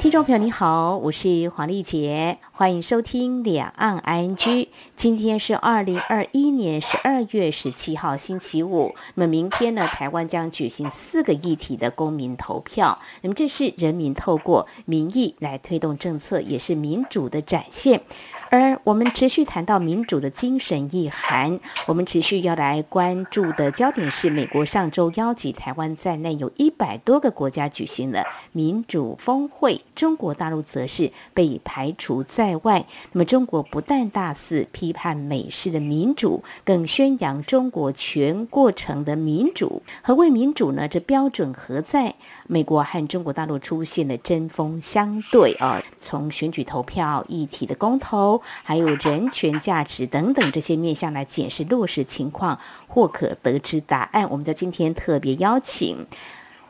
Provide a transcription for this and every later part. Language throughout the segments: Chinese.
听众朋友你好，我是黄丽杰，欢迎收听两岸 ING。今天是二零二一年十二月十七号星期五，那么明天呢，台湾将举行四个议题的公民投票。那么这是人民透过民意来推动政策，也是民主的展现。而我们持续谈到民主的精神意涵，我们持续要来关注的焦点是，美国上周邀集台湾在内有一百多个国家举行了民主峰会，中国大陆则是被排除在外。那么，中国不但大肆批判美式的民主，更宣扬中国全过程的民主。何谓民主呢？这标准何在？美国和中国大陆出现了针锋相对啊，从选举投票议题的公投，还有人权价值等等这些面向来检视落实情况，或可得知答案。我们在今天特别邀请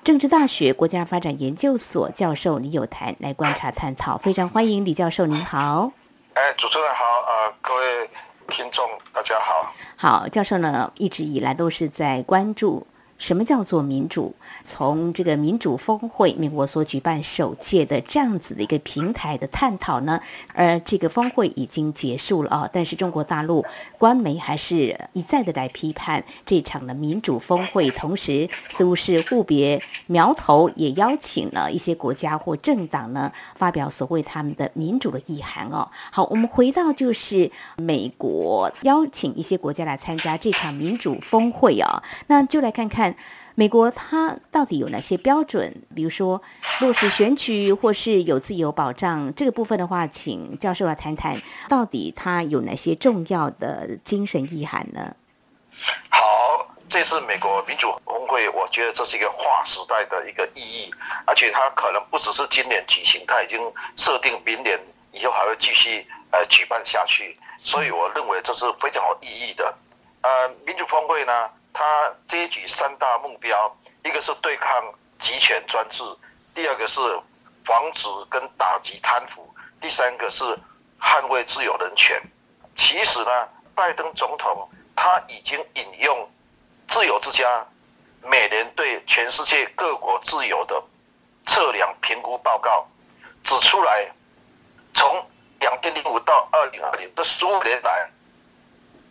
政治大学国家发展研究所教授李友谈来观察探讨，非常欢迎李教授，您好。哎，主持人好，呃，各位听众大家好。好，教授呢一直以来都是在关注。什么叫做民主？从这个民主峰会，美国所举办首届的这样子的一个平台的探讨呢？呃这个峰会已经结束了啊，但是中国大陆官媒还是一再的来批判这场的民主峰会，同时似乎是互别苗头，也邀请了一些国家或政党呢发表所谓他们的民主的意涵哦。好，我们回到就是美国邀请一些国家来参加这场民主峰会啊，那就来看看。美国它到底有哪些标准？比如说落实选举或是有自由保障这个部分的话，请教授来谈谈，到底它有哪些重要的精神意涵呢？好，这次美国民主峰会，我觉得这是一个划时代的一个意义，而且它可能不只是今年举行，它已经设定明年以后还会继续呃举办下去，所以我认为这是非常有意义的。呃，民主峰会呢？他接举三大目标，一个是对抗集权专制，第二个是防止跟打击贪腐，第三个是捍卫自由人权。其实呢，拜登总统他已经引用自由之家每年对全世界各国自由的测量评估报告，指出来，从两千零五到二零二零这十五年来，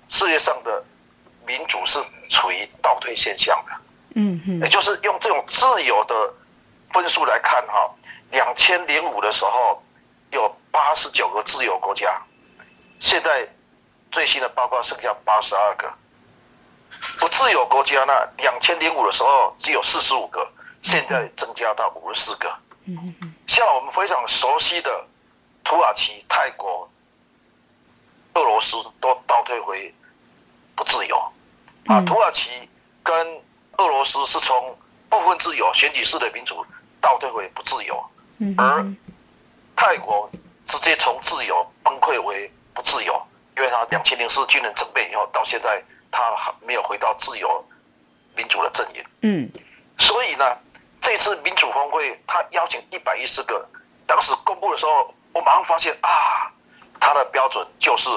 世界上的。民主是处于倒退现象的，嗯嗯，也就是用这种自由的分数来看哈，两千零五的时候有八十九个自由国家，现在最新的报告剩下八十二个，不自由国家呢，两千零五的时候只有四十五个，现在增加到五十四个，嗯嗯，像我们非常熟悉的土耳其、泰国、俄罗斯都倒退回不自由。啊，土耳其跟俄罗斯是从部分自由选举式的民主倒退回不自由，而泰国直接从自由崩溃为不自由，因为他两千零四军人政变以后，到现在他还没有回到自由民主的阵营。嗯，所以呢，这次民主峰会他邀请一百一十个，当时公布的时候，我马上发现啊，他的标准就是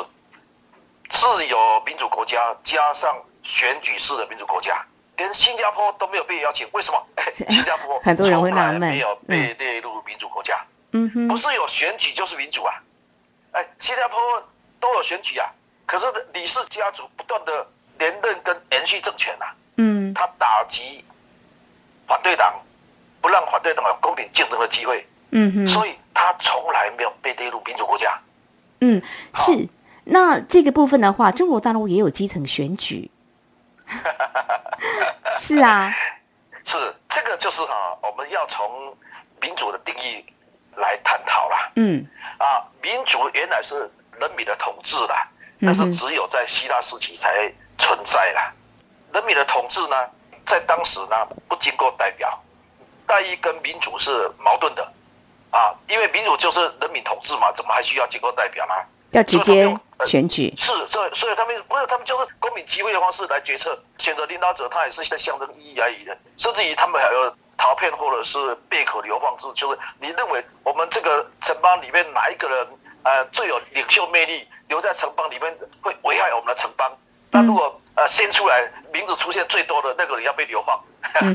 自由民主国家加上。选举式的民主国家，连新加坡都没有被邀请，为什么？新加坡很多人会纳闷，没有被列入民主国家。嗯哼，不是有选举就是民主啊！哎，新加坡都有选举啊，可是李氏家族不断的连任跟延续政权呐。嗯，他打击反对党，不让反对党有公平竞争的机会。嗯哼，所以他从来没有被列入民主国家。嗯，是。那这个部分的话，中国大陆也有基层选举。是啊，是这个就是哈，我们要从民主的定义来探讨啦。嗯，啊，民主原来是人民的统治的，但是只有在希腊时期才存在了。人民的统治呢，在当时呢不经过代表，代议跟民主是矛盾的啊，因为民主就是人民统治嘛，怎么还需要经过代表呢？要直接选举是，所以所以他们不是他们就是公民机会的方式来决策，选择领导者，他也是在象征意义而已的。甚至于他们还有陶片或者是贝壳流放制，就是你认为我们这个城邦里面哪一个人呃最有领袖魅力，留在城邦里面会危害我们的城邦。那如果呃先出来名字出现最多的那个人要被流放，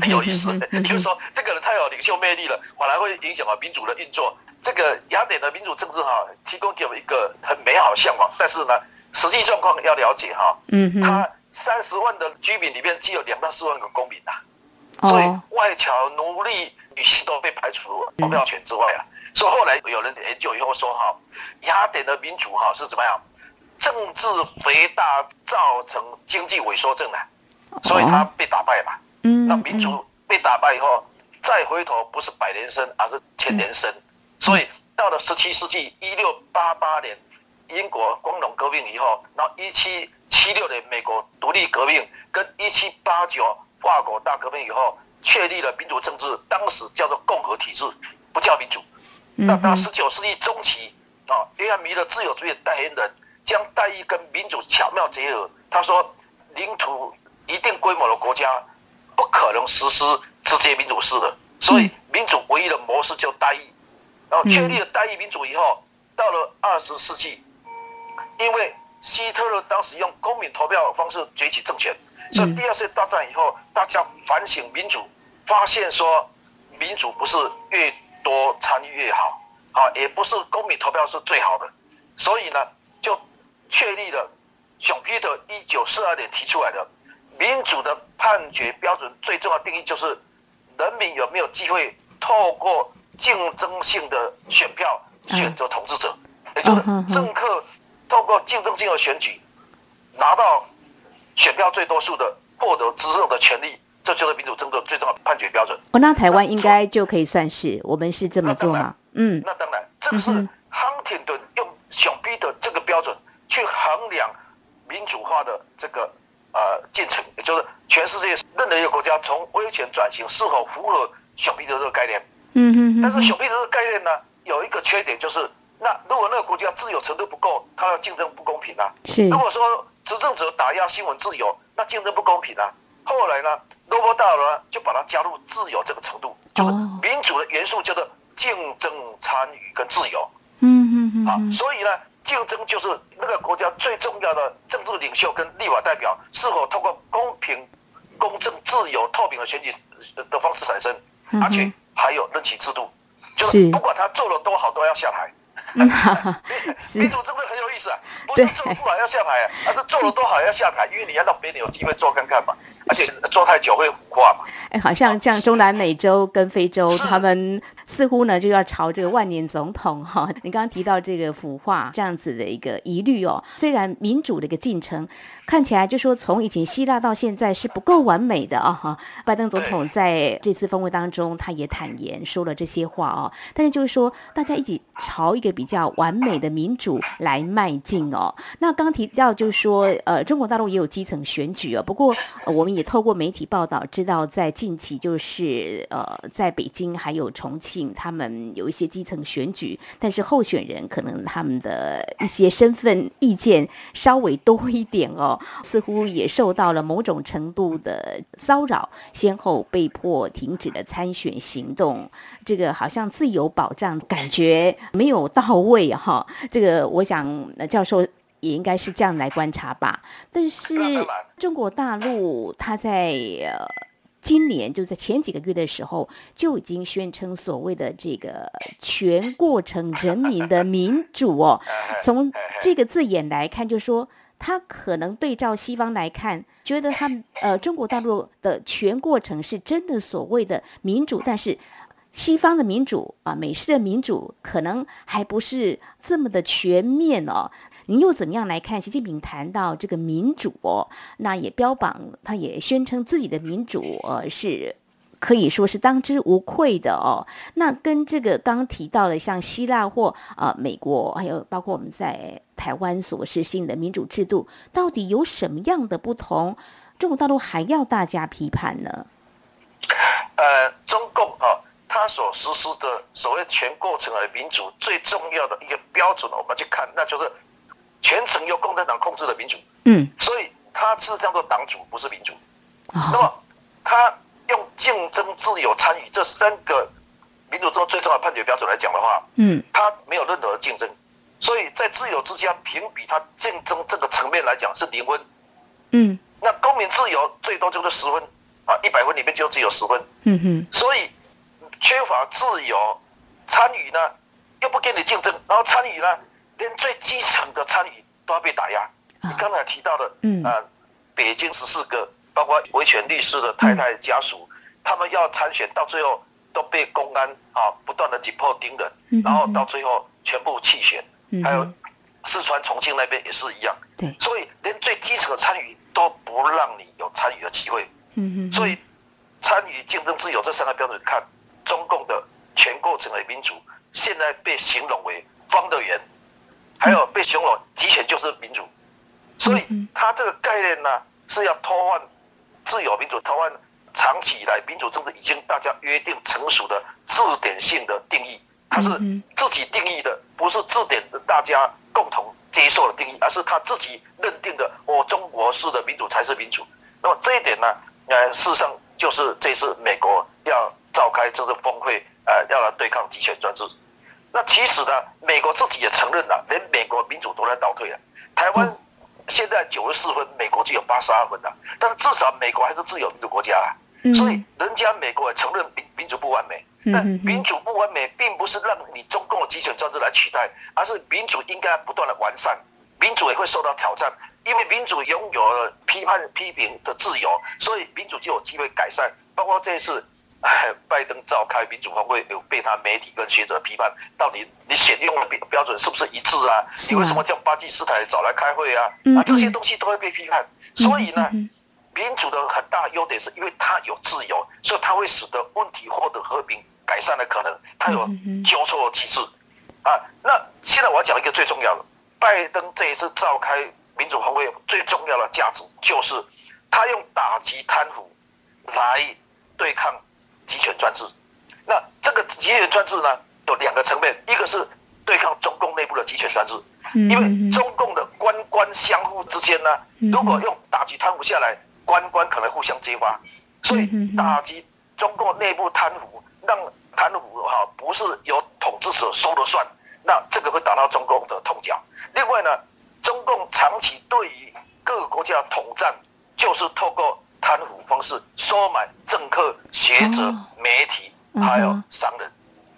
很 有意思。就是说这个人太有领袖魅力了，反而会影响啊民主的运作。这个雅典的民主政治哈，提供给我们一个很美好的向往，但是呢，实际状况要了解哈。嗯哼。他三十万的居民里面只有两到四万个公民呐，所以外侨、奴隶、女性都被排除投票权之外啊。所以后来有人研究以后说哈，雅典的民主哈是怎么样？政治肥大造成经济萎缩症的，所以他被打败嘛。嗯。那民主被打败以后，再回头不是百年生，而是千年生。所以到了十七世纪一六八八年，英国光荣革命以后，然后一七七六年美国独立革命，跟一七八九法国大革命以后，确立了民主政治，当时叫做共和体制，不叫民主。那到十九世纪中期，啊，约翰米勒自由主义代言人将代议跟民主巧妙结合。他说，领土一定规模的国家不可能实施直接民主式的，所以民主唯一的模式就代议。然后确立了代议民主以后，到了二十世纪，因为希特勒当时用公民投票方式崛起政权，所以第二次大战以后，大家反省民主，发现说民主不是越多参与越好，啊，也不是公民投票是最好的，所以呢，就确立了熊彼特一九四二年提出来的民主的判决标准，最重要定义就是人民有没有机会透过。竞争性的选票选择统治者，也就是政客透过竞争性的选举拿到选票最多数的，获得执政的权利，这就是民主政治最重要的判决标准。哦，那台湾应该就可以算是我们是这么做吗？嗯，那当然，这个是亨廷顿用小 B 的这个标准去衡量民主化的这个呃进程，也就是全世界任何一个国家从威权转型是否符合小彼得这个概念。嗯嗯，但是小币这个概念呢，有一个缺点就是，那如果那个国家自由程度不够，它的竞争不公平啊。是。如果说执政者打压新闻自由，那竞争不公平啊。后来呢，罗伯大呢就把它加入自由这个程度，就是民主的元素叫做竞争、参与跟自由。嗯嗯嗯。啊，所以呢，竞争就是那个国家最重要的政治领袖跟立法代表是否通过公平、公正、自由、透明的选举的方式产生，而且。还有任期制度，就是不管他做了多好，都要下台。民主真的很有意思啊，不是做不好要下台啊，而是做了多好要下台，因为你要让别人有机会做看看嘛，而且做太久会腐化嘛。哎，好像像中南美洲跟非洲，他们似乎呢就要朝这个万年总统哈。你刚刚提到这个腐化这样子的一个疑虑哦，虽然民主的一个进程看起来就说从以前希腊到现在是不够完美的啊哈。拜登总统在这次峰会当中，他也坦言说了这些话哦，但是就是说大家一起朝一个比较完美的民主来迈进哦。那刚提到就是说，呃，中国大陆也有基层选举哦，不过我们也透过媒体报道知道在。近期就是呃，在北京还有重庆，他们有一些基层选举，但是候选人可能他们的一些身份意见稍微多一点哦，似乎也受到了某种程度的骚扰，先后被迫停止了参选行动。这个好像自由保障感觉没有到位哈。这个我想教授也应该是这样来观察吧。但是中国大陆他在。今年就在前几个月的时候，就已经宣称所谓的这个全过程人民的民主哦。从这个字眼来看，就说他可能对照西方来看，觉得他们呃中国大陆的全过程是真的所谓的民主，但是西方的民主啊，美式的民主可能还不是这么的全面哦。您又怎么样来看习近平谈到这个民主？那也标榜，他也宣称自己的民主，呃，是可以说是当之无愧的哦。那跟这个刚提到的，像希腊或呃美国，还有包括我们在台湾所实行的民主制度，到底有什么样的不同？中国大陆还要大家批判呢？呃，中共啊，他所实施的所谓全过程的民主，最重要的一个标准，我们去看，那就是。全程由共产党控制的民主，嗯，所以他是叫做党主，不是民主。那么他用竞争、自由、参与这三个民主中最重要的判决标准来讲的话，嗯，它没有任何的竞争，所以在自由之家评比它竞争这个层面来讲是零分。嗯，那公民自由最多就是十分啊，一百分里面就只有十分。嗯哼，所以缺乏自由参与呢，又不跟你竞争，然后参与呢，连最基层的参与都要被打压。你刚才提到的，嗯啊，北京十四个，包括维权律师的太太家属，他们要参选，到最后都被公安啊不断的紧迫盯人，嗯然后到最后全部弃选。嗯还有四川重庆那边也是一样，对，所以连最基层的参与都不让你有参与的机会。嗯哼，所以，参与、竞争、自由这三个标准看，中共的全过程的民主，现在被形容为方的圆，还有被形容集权就是民主。所以，它这个概念呢，是要偷换自由民主，台湾长期以来民主政治已经大家约定成熟的字典性的定义，它是自己定义的，不是字典的大家共同接受的定义，而是他自己认定的，我中国式的民主才是民主。那么这一点呢，呃，事实上就是这次美国要召开这次峰会，呃，要来对抗集权专制。那其实呢，美国自己也承认了，连美国民主都在倒退了。台湾现在九十四分，美国只有八十二分了，但是至少美国还是自由民主国家啊。所以人家美国也承认民民主不完美，但民主不完美，并不是让你中共的集权专制来取代，而是民主应该不断的完善。民主也会受到挑战，因为民主拥有了批判批评的自由，所以民主就有机会改善。包括这一次，拜登召开民主峰会，有被他媒体跟学者批判，到底你选用的标标准是不是一致啊？你为什么叫巴基斯坦找来开会啊？啊，这些东西都会被批判。所以呢，民主的很大优点是因为它有自由，所以它会使得问题获得和平改善的可能，它有纠错机制。啊，那现在我要讲一个最重要的。拜登这一次召开民主峰会最重要的价值，就是他用打击贪腐来对抗集权专制。那这个集权专制呢，有两个层面，一个是对抗中共内部的集权专制，因为中共的官官相互之间呢，如果用打击贪腐下来，官官可能互相揭发，所以打击中共内部贪腐，让贪腐哈不是由统治者说了算，那这个会打到中共的痛脚。另外呢，中共长期对于各个国家统战，就是透过贪腐方式收买政客、学者、媒体还有商人。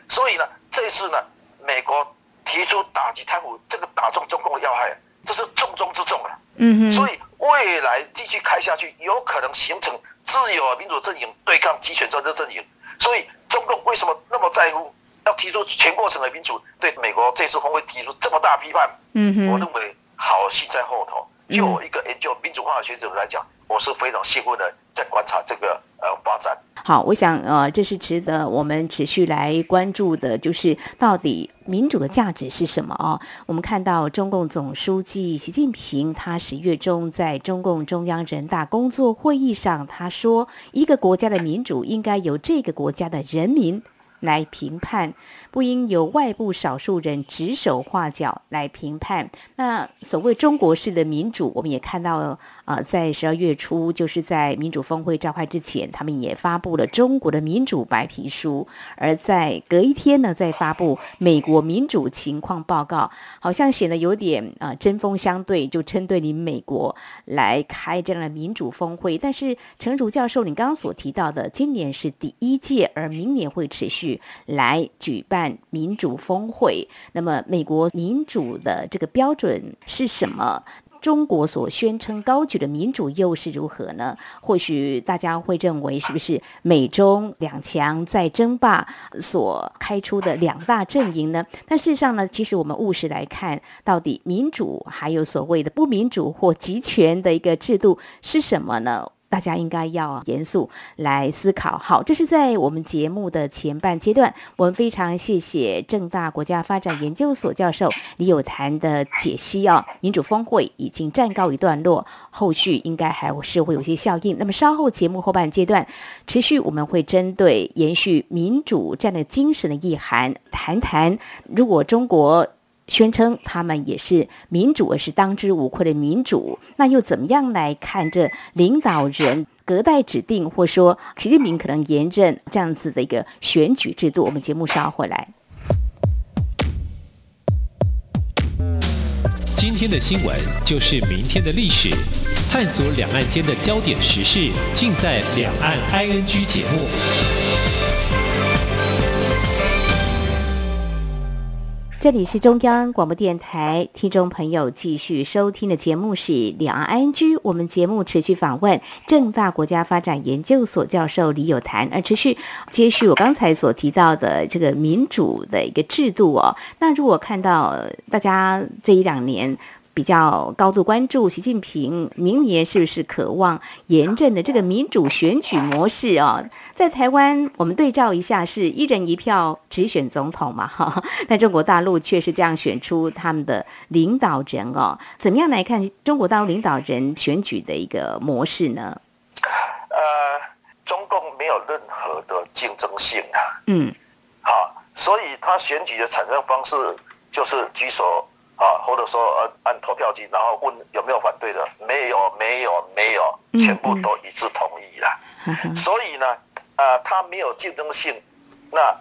所以呢，这次呢，美国提出打击贪腐，这个打中中共的要害，这是重中之重啊。嗯所以未来继续开下去，有可能形成自由民主阵营对抗集权专制阵营。所以中共为什么那么在乎？要提出全过程的民主，对美国这次峰会提出这么大批判，嗯我认为好戏在后头。就我一个研究民主化的学者来讲，我是非常兴奋的在观察这个呃发展。好，我想呃，这是值得我们持续来关注的，就是到底民主的价值是什么啊？我们看到中共总书记习近平，他十月中在中共中央人大工作会议上，他说，一个国家的民主应该由这个国家的人民。来评判，不应由外部少数人指手画脚来评判。那所谓中国式的民主，我们也看到了，呃，在十二月初，就是在民主峰会召开之前，他们也发布了中国的民主白皮书，而在隔一天呢，再发布美国民主情况报告，好像显得有点啊针锋相对，就针对你美国来开这样的民主峰会。但是陈如教授，你刚刚所提到的，今年是第一届，而明年会持续。来举办民主峰会，那么美国民主的这个标准是什么？中国所宣称高举的民主又是如何呢？或许大家会认为，是不是美中两强在争霸所开出的两大阵营呢？但事实上呢，其实我们务实来看，到底民主还有所谓的不民主或集权的一个制度是什么呢？大家应该要严肃来思考。好，这是在我们节目的前半阶段，我们非常谢谢正大国家发展研究所教授李有谈的解析哦。民主峰会已经暂告一段落，后续应该还是会有些效应。那么稍后节目后半阶段，持续我们会针对延续民主这样的精神的意涵，谈谈如果中国。宣称他们也是民主，而是当之无愧的民主。那又怎么样来看这领导人隔代指定，或说习近平可能延任这样子的一个选举制度？我们节目稍后回来。今天的新闻就是明天的历史，探索两岸间的焦点时事，尽在《两岸 ING》节目。这里是中央广播电台，听众朋友继续收听的节目是《两岸 ING》。我们节目持续访问正大国家发展研究所教授李有谈，而持续接续我刚才所提到的这个民主的一个制度哦。那如果看到大家这一两年。比较高度关注习近平明年是不是渴望严正的这个民主选举模式哦，在台湾我们对照一下，是一人一票直选总统嘛哈？但中国大陆却是这样选出他们的领导人哦，怎么样来看中国大陆领导人选举的一个模式呢？呃，中共没有任何的竞争性啊，嗯，好，所以他选举的产生方式就是举手。啊，或者说呃按投票机，然后问有没有反对的，没有，没有，没有，全部都一致同意了。所以呢，呃，它没有竞争性，那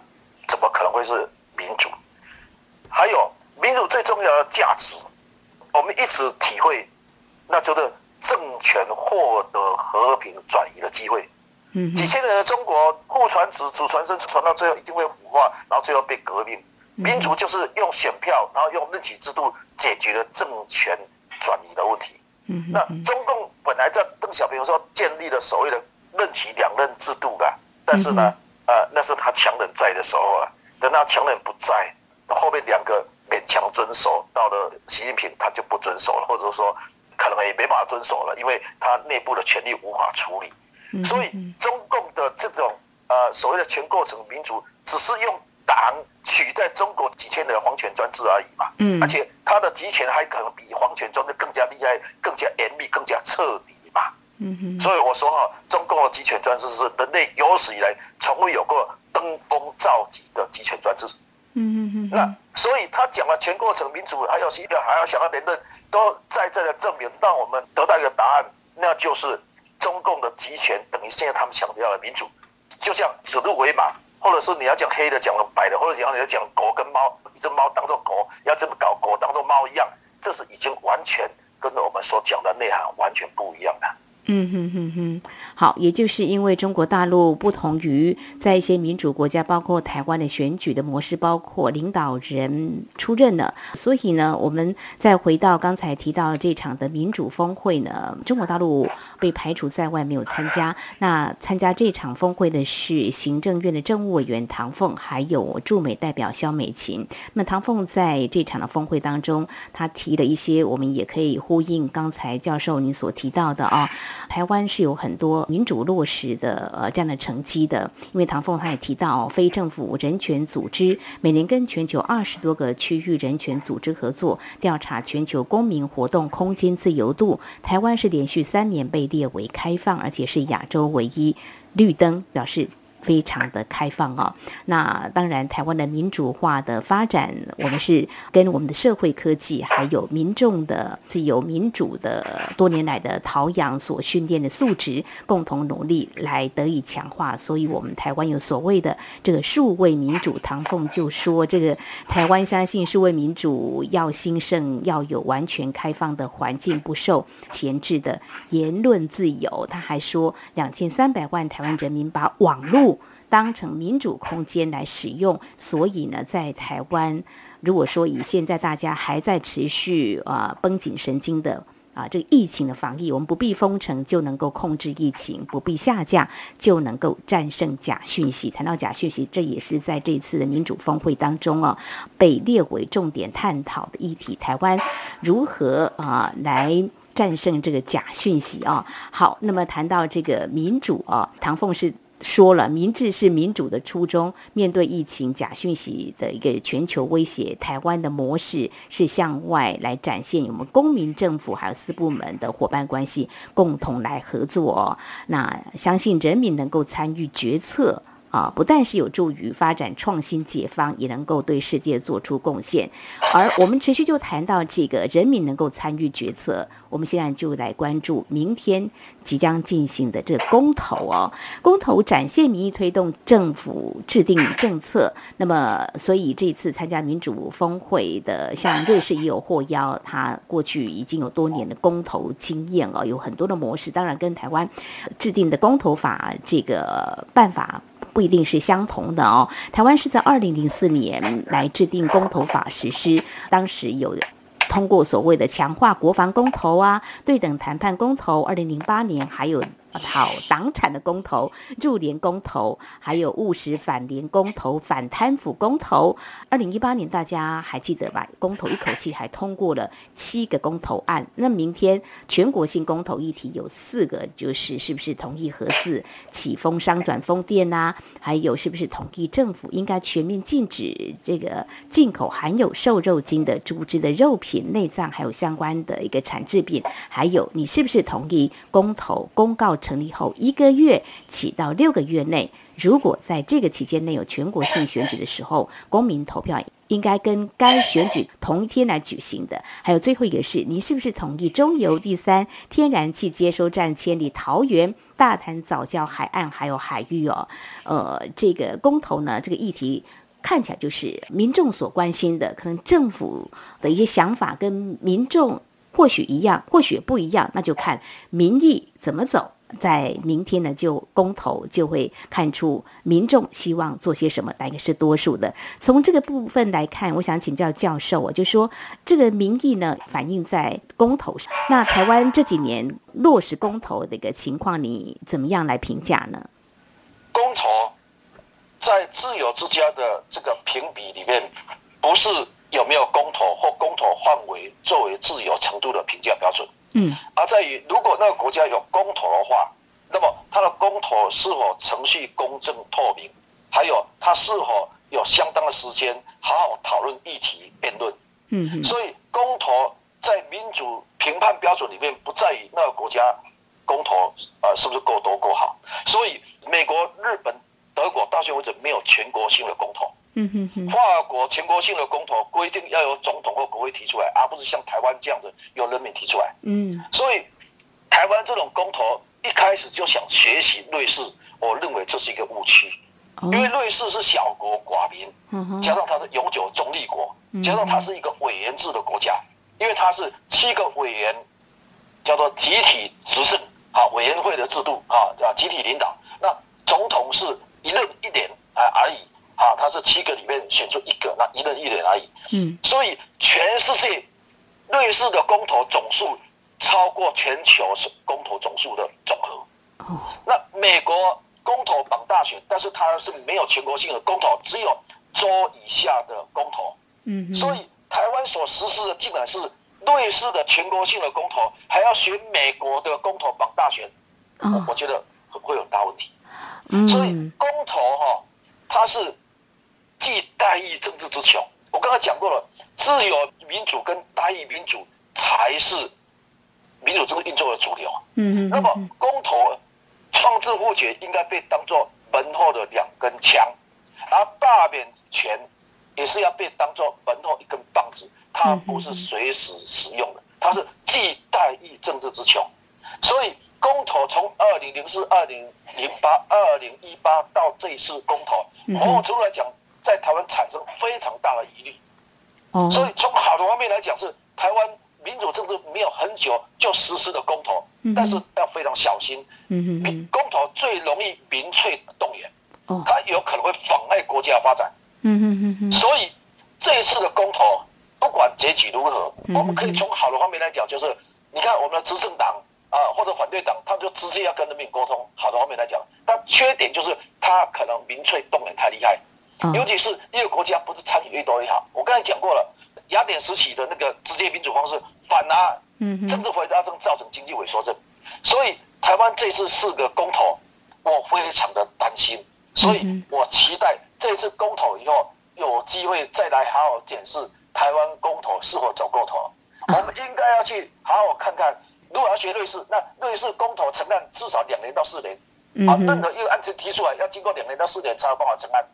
怎么可能会是民主？还有民主最重要的价值，我们一直体会，那就是政权获得和平转移的机会。几千年的中国，父传子，子传孙，传到最后一定会腐化，然后最后被革命。民主就是用选票，然后用任期制度解决了政权转移的问题。那中共本来在邓小平说建立了所谓的任期两任制度的，但是呢，呃，那是他强人在的时候啊。等到强人不在，后面两个勉强遵守，到了习近平他就不遵守了，或者说可能也没办法遵守了，因为他内部的权力无法处理。所以中共的这种呃所谓的全过程民主，只是用。党取代中国几千年的皇权专制而已嘛，嗯，而且他的集权还可能比皇权专制更加厉害、更加严密、更加彻底嘛，嗯哼。所以我说哈，中共的集权专制是人类有史以来从未有过登峰造极的集权专制，嗯哼哼。那所以他讲了全过程民主，还有一个还要想要连任，都在这的证明，让我们得到一个答案，那就是中共的集权等于现在他们强调的民主，就像指鹿为马。或者是你要讲黑的，讲了白的，或者讲你要讲狗跟猫，一只猫当做狗，要这么搞狗当做猫一样，这是已经完全跟我们所讲的内涵完全不一样的。嗯哼哼哼，好，也就是因为中国大陆不同于在一些民主国家，包括台湾的选举的模式，包括领导人出任了，所以呢，我们再回到刚才提到这场的民主峰会呢，中国大陆被排除在外，没有参加。那参加这场峰会的是行政院的政务委员唐凤，还有驻美代表肖美琴。那唐凤在这场的峰会当中，他提了一些，我们也可以呼应刚才教授您所提到的啊。台湾是有很多民主落实的呃这样的成绩的，因为唐凤他也提到，非政府人权组织每年跟全球二十多个区域人权组织合作，调查全球公民活动空间自由度。台湾是连续三年被列为开放，而且是亚洲唯一绿灯，表示。非常的开放哦，那当然，台湾的民主化的发展，我们是跟我们的社会科技，还有民众的自由民主的多年来的陶养所训练的素质，共同努力来得以强化。所以，我们台湾有所谓的这个数位民主。唐凤就说，这个台湾相信数位民主要兴盛，要有完全开放的环境，不受前置的言论自由。他还说，两千三百万台湾人民把网络。当成民主空间来使用，所以呢，在台湾，如果说以现在大家还在持续啊绷紧神经的啊这个疫情的防疫，我们不必封城就能够控制疫情，不必下架就能够战胜假讯息。谈到假讯息，这也是在这次的民主峰会当中啊被列为重点探讨的议题。台湾如何啊来战胜这个假讯息啊？好，那么谈到这个民主啊，唐凤是。说了，民治是民主的初衷。面对疫情假讯息的一个全球威胁，台湾的模式是向外来展现我们公民、政府还有四部门的伙伴关系，共同来合作。那相信人民能够参与决策，啊，不但是有助于发展创新解放，也能够对世界做出贡献。而我们持续就谈到这个人民能够参与决策，我们现在就来关注明天即将进行的这公投哦。公投展现民意，推动政府制定政策。那么，所以这次参加民主峰会的，像瑞士也有获邀，他过去已经有多年的公投经验哦，有很多的模式，当然跟台湾制定的公投法这个办法。不一定是相同的哦。台湾是在二零零四年来制定公投法实施，当时有通过所谓的强化国防公投啊，对等谈判公投。二零零八年还有。讨党产的公投、入联公投，还有务实反联公投、反贪腐公投。二零一八年大家还记得吧？公投一口气还通过了七个公投案。那明天全国性公投议题有四个，就是是不是同意核四、起风商转风电呐？还有是不是同意政府应该全面禁止这个进口含有瘦肉精的猪只的肉品、内脏，还有相关的一个产制品？还有你是不是同意公投公告？成立后一个月起到六个月内，如果在这个期间内有全国性选举的时候，公民投票应该跟该选举同一天来举行的。还有最后一个是，你是不是同意中油第三天然气接收站迁离桃园大潭早教海岸还有海域哦？呃，这个公投呢，这个议题看起来就是民众所关心的，可能政府的一些想法跟民众或许一样，或许不一样，那就看民意怎么走。在明天呢，就公投就会看出民众希望做些什么，大概是多数的。从这个部分来看，我想请教教授，啊就说这个民意呢反映在公投上。那台湾这几年落实公投的一个情况，你怎么样来评价呢？公投在自由之家的这个评比里面，不是有没有公投或公投范围作为自由程度的评价标准。嗯，而在于如果那个国家有公投的话，那么它的公投是否程序公正透明，还有它是否有相当的时间好好讨论议题辩论。嗯，所以公投在民主评判标准里面不在于那个国家公投呃是不是够多够好，所以美国、日本、德国到现在为止没有全国性的公投。嗯哼哼，法国全国性的公投规定要由总统或国会提出来，而不是像台湾这样子由人民提出来。嗯，所以台湾这种公投一开始就想学习瑞士，我认为这是一个误区，因为瑞士是小国寡民，加上它的永久中立国，加上它是一个委员制的国家，因为它是七个委员叫做集体执政，啊，委员会的制度啊，叫集体领导，那总统是一任一年啊而已。啊，他是七个里面选出一个，那一人一人而已。嗯，所以全世界瑞士的公投总数超过全球是公投总数的总和。哦，那美国公投榜大选，但是它是没有全国性的公投，只有州以下的公投。嗯，所以台湾所实施的竟然是瑞士的全国性的公投，还要选美国的公投榜大选，我我觉得会有大问题。嗯，所以公投哈，它是。既代议政治之穷，我刚刚讲过了，自由民主跟代议民主才是民主政治运作的主流。嗯嗯。那么公投创制互决应该被当作门后的两根枪，而罢免权也是要被当作门后一根棒子，它不是随时使用的，它是既代议政治之穷。所以公投从二零零四、二零零八、二零一八到这一次公投，某种程度来讲。在台湾产生非常大的疑虑，哦，所以从好的方面来讲，是台湾民主政治没有很久就实施的公投，但是要非常小心，嗯民公投最容易民粹动员，哦，它有可能会妨碍国家发展，嗯哼哼哼，所以这一次的公投不管结局如何，我们可以从好的方面来讲，就是你看我们的执政党啊或者反对党，他们就直接要跟人民沟通，好的方面来讲，但缺点就是他可能民粹动员太厉害。尤其是一个国家不是参与越多越好。我刚才讲过了，雅典时期的那个直接民主方式，反而政治回答症造成经济萎缩症。所以台湾这次四个公投，我非常的担心。所以我期待这次公投以后有机会再来好好检视台湾公投是否走过头。我们应该要去好好看看，如果要学瑞士，那瑞士公投承认至少两年到四年啊，任何一个案子提出来要经过两年到四年才有办法成案。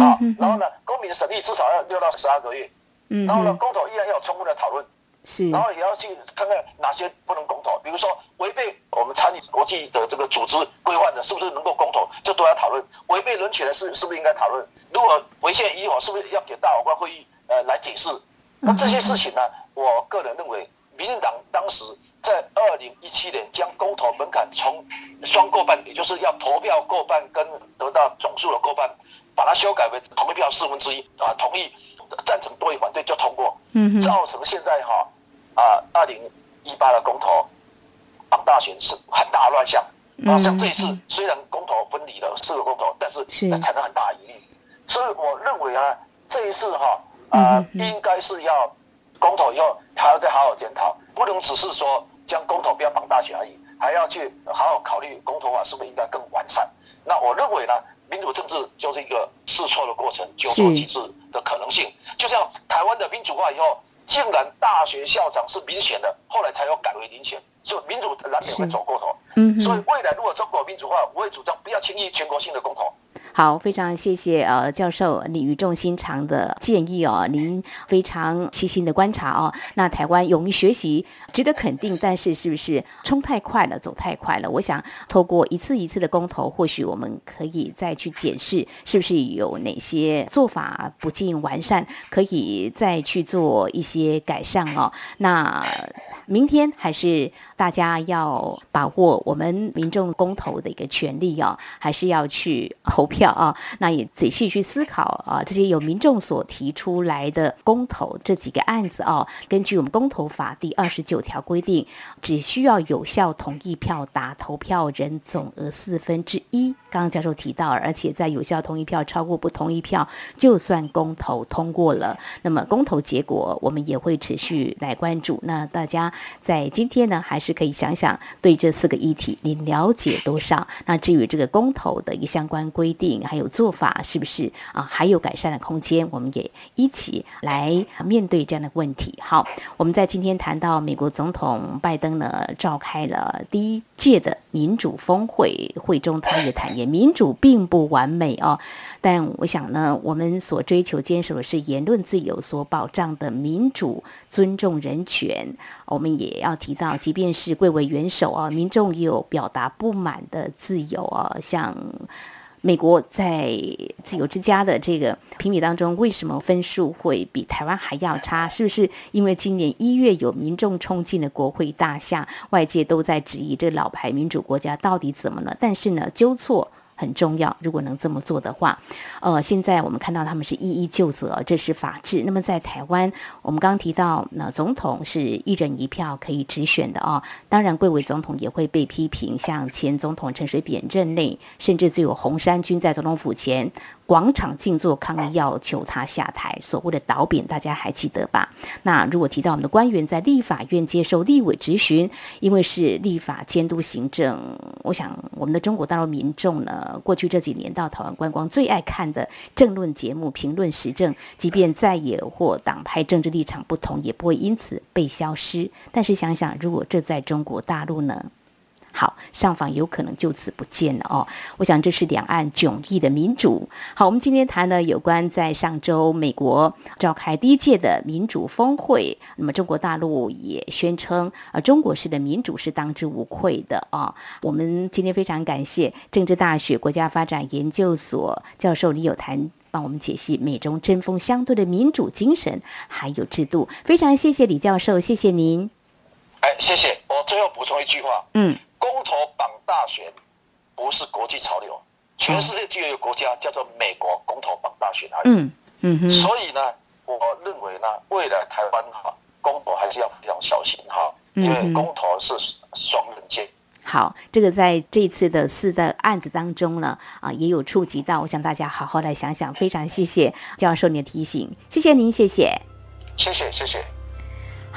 啊，然后呢，公民审议至少要六到十二个月，然后呢，公投依然要有充分的讨论，是，然后也要去看看哪些不能公投，比如说违背我们参与国际的这个组织规范的，是不是能够公投，这都要讨论。违背人权的是是不是应该讨论？如果违宪依法，是不是要给大法官会议呃来解释？那这些事情呢，我个人认为，民进党当时在二零一七年将公投门槛从双过半，也就是要投票过半跟得到总数的过半。把它修改为同一票四分之一啊，同意赞成多于反对就通过，造成现在哈啊二零一八的公投绑大选是很大乱象啊，像这一次虽然公投分离了四个公投，但是产生很大疑虑，所以我认为啊这一次哈啊应该是要公投以后还要再好好检讨，不能只是说将公投不要绑大选而已，还要去好好考虑公投法是不是应该更完善。那我认为呢？民主政治就是一个试错的过程，纠错机制的可能性。就像台湾的民主化以后，竟然大学校长是民选的，后来才有改为民选，所以民主难免会走过头。嗯，所以未来如果中国民主化，我也主张不要轻易全国性的公投。好，非常谢谢呃教授你语重心长的建议哦，您非常细心的观察哦。那台湾勇于学习，值得肯定，但是是不是冲太快了，走太快了？我想透过一次一次的公投，或许我们可以再去检视，是不是有哪些做法不尽完善，可以再去做一些改善哦。那。明天还是大家要把握我们民众公投的一个权利哦，还是要去投票啊？那也仔细去思考啊，这些有民众所提出来的公投这几个案子哦。根据我们公投法第二十九条规定，只需要有效同意票达投票人总额四分之一。刚刚教授提到，而且在有效同意票超过不同意票，就算公投通过了。那么公投结果，我们也会持续来关注。那大家。在今天呢，还是可以想想对这四个议题你了解多少？那至于这个公投的一个相关规定还有做法，是不是啊还有改善的空间？我们也一起来面对这样的问题。好，我们在今天谈到美国总统拜登呢，召开了第一届的民主峰会，会中他也坦言，民主并不完美哦。但我想呢，我们所追求坚守的是言论自由所保障的民主、尊重人权。我们也要提到，即便是贵为元首啊，民众也有表达不满的自由啊。像美国在自由之家的这个评比当中，为什么分数会比台湾还要差？是不是因为今年一月有民众冲进了国会大厦，外界都在质疑这老牌民主国家到底怎么了？但是呢，纠错。很重要，如果能这么做的话，呃，现在我们看到他们是一一就责，这是法治。那么在台湾，我们刚刚提到，那总统是一人一票可以直选的哦。当然，贵为总统也会被批评，像前总统陈水扁任内，甚至只有红衫军在总统府前。广场静坐抗议，要求他下台。所谓的倒扁，大家还记得吧？那如果提到我们的官员在立法院接受立委质询，因为是立法监督行政，我想我们的中国大陆民众呢，过去这几年到台湾观光最爱看的政论节目，评论时政，即便再野或党派政治立场不同，也不会因此被消失。但是想想，如果这在中国大陆呢？好，上访有可能就此不见了哦。我想这是两岸迥异的民主。好，我们今天谈了有关在上周美国召开第一届的民主峰会，那么中国大陆也宣称，呃，中国式的民主是当之无愧的啊。我们今天非常感谢政治大学国家发展研究所教授李有谈帮我们解析美中针锋相对的民主精神还有制度。非常谢谢李教授，谢谢您。哎，谢谢。我最后补充一句话，嗯。公投绑大选不是国际潮流，全世界只有一个国家叫做美国公投绑大选而已。嗯嗯所以呢，我认为呢，未来台湾哈公投还是要非常小心哈，因为公投是双刃剑。好，这个在这次的四的案子当中呢，啊，也有触及到，我想大家好好来想想。非常谢谢教授你的提醒，谢谢您，谢谢，谢谢，谢谢。